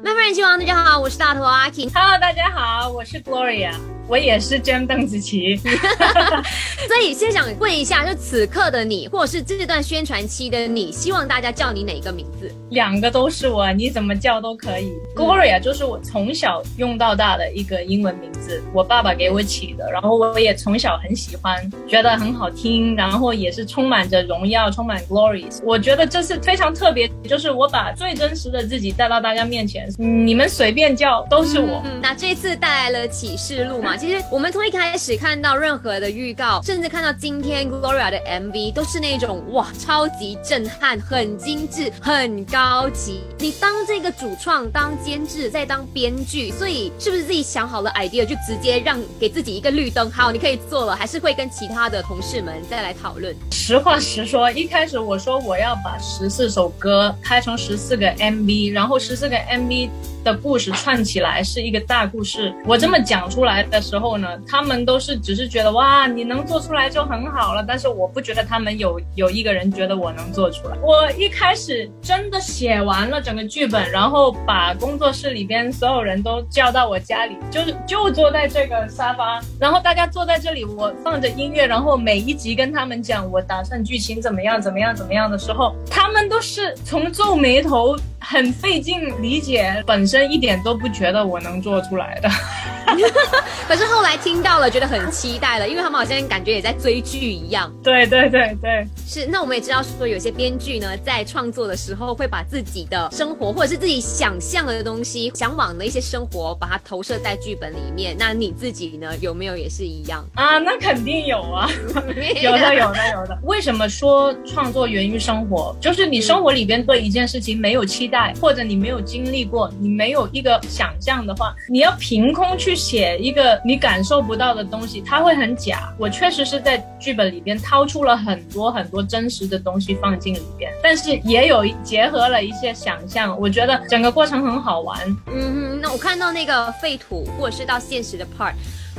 麦夫人亲王，大家好，我是大头阿 King。Hello，大家好，我是 Gloria，我也是 Jam 邓紫棋。所以先想问一下，就此刻的你，或者是这段宣传期的你，希望大家叫你哪个名字？两个都是我，你怎么叫都可以。Gloria 就是我从小用到大的一个英文名字，我爸爸给我起的，然后我也从小很喜欢，觉得很好听，然后也是充满着荣耀，充满 glories。我觉得这是非常特别，就是我把最真实的自己带到大家面前，你们随便叫都是我。嗯，那这次带来了启示录嘛，其实我们从一开始看到任何的预告，甚至看到今天 Gloria 的 MV，都是那种哇，超级震撼，很精致，很高级。你当这个主创，当监制，再当编剧，所以是不是自己想好了 idea 就直接让给自己一个绿灯，好，你可以做了，还是会跟其他的同事们再来讨论？实话实说，一开始我说我要把十四首歌拍成十四个 MV，然后十四个 MV 的故事串起来是一个大故事。我这么讲出来的时候呢，他们都是只是觉得哇，你能做出来就很好了。但是我不觉得他们有有一个人觉得我能做出来。我一开始真的写完了整个剧本，然后把工作室里边所有人都叫到我家里，就是就坐在这个沙发，然后大家坐在这里，我放着音乐，然后每一集跟他们讲我打算剧情怎么样怎么样怎么样的时候，他们都是从皱眉头，很费劲理解，本身一点都不觉得我能做出来的。可是后来听到了，觉得很期待了，因为他们好像感觉也在追剧一样。对对对对，是，那我们也知道说，有些编剧呢，在创作的时候会把自己的生活或者是自己想象的东西、向往的一些生活，把它投射在剧本里面。那你自己呢，有没有也是一样？啊，那肯定有啊，有的有的有的。为什么说创作源于生活？就是你生活里边对一件事情没有期待，或者你没有经历过，你没有一个想象的话，你要凭空去去写一个你感受不到的东西，它会很假。我确实是在剧本里边掏出了很多很多真实的东西放进里边，但是也有结合了一些想象。我觉得整个过程很好玩。嗯，我看到那个废土或者是到现实的 part。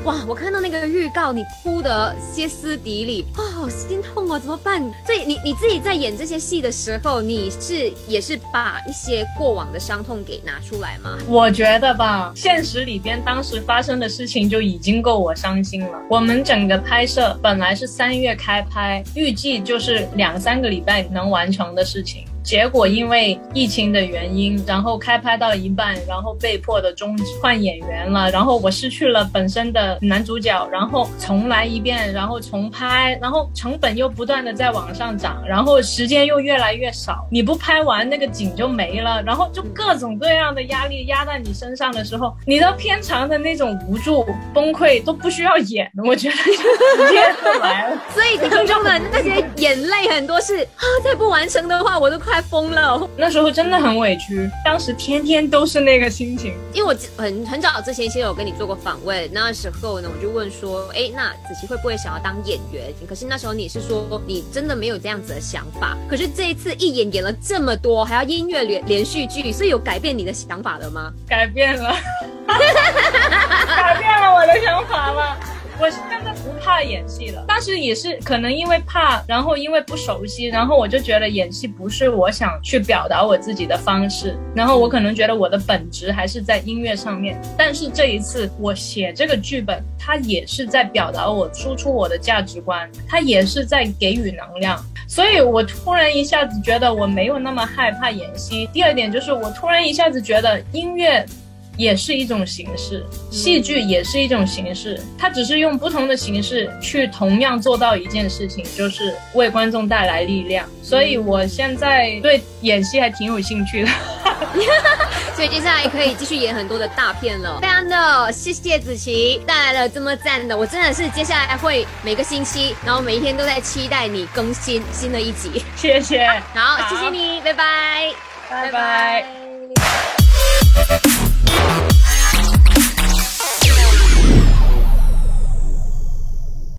哇！我看到那个预告，你哭得歇斯底里，啊、好心痛啊，怎么办？所以你你自己在演这些戏的时候，你是也是把一些过往的伤痛给拿出来吗？我觉得吧，现实里边当时发生的事情就已经够我伤心了。我们整个拍摄本来是三月开拍，预计就是两三个礼拜能完成的事情。结果因为疫情的原因，然后开拍到一半，然后被迫的终止，换演员了，然后我失去了本身的男主角，然后重来一遍，然后重拍，然后成本又不断的在往上涨，然后时间又越来越少，你不拍完那个景就没了，然后就各种各样的压力压在你身上的时候，你的片场的那种无助、崩溃都不需要演，我觉得直接就来了。所以听众们那些眼泪很多是啊，再不完成的话，我都快疯了。那时候真的很委屈，当时天天都是那个心情。因为我很很早之前其实有跟你做过访问，那时候呢我就问说，哎，那子琪会不会想要当演员？可是那时候你是说你真的没有这样子的想法。可是这一次一演演了这么多，还要音乐连连续剧，所以有改变你的想法了吗？改变了，改变了我的想法了。我怕演戏了，当时也是可能因为怕，然后因为不熟悉，然后我就觉得演戏不是我想去表达我自己的方式，然后我可能觉得我的本质还是在音乐上面。但是这一次我写这个剧本，它也是在表达我输出我的价值观，它也是在给予能量，所以我突然一下子觉得我没有那么害怕演戏。第二点就是我突然一下子觉得音乐。也是一种形式，戏剧也是一种形式，它只是用不同的形式去同样做到一件事情，就是为观众带来力量。所以我现在对演戏还挺有兴趣的，所以接下来可以继续演很多的大片了。非常的谢谢子琪带来了这么赞的，我真的是接下来会每个星期，然后每一天都在期待你更新新的一集。谢谢，好，谢谢你，拜拜，拜拜。拜拜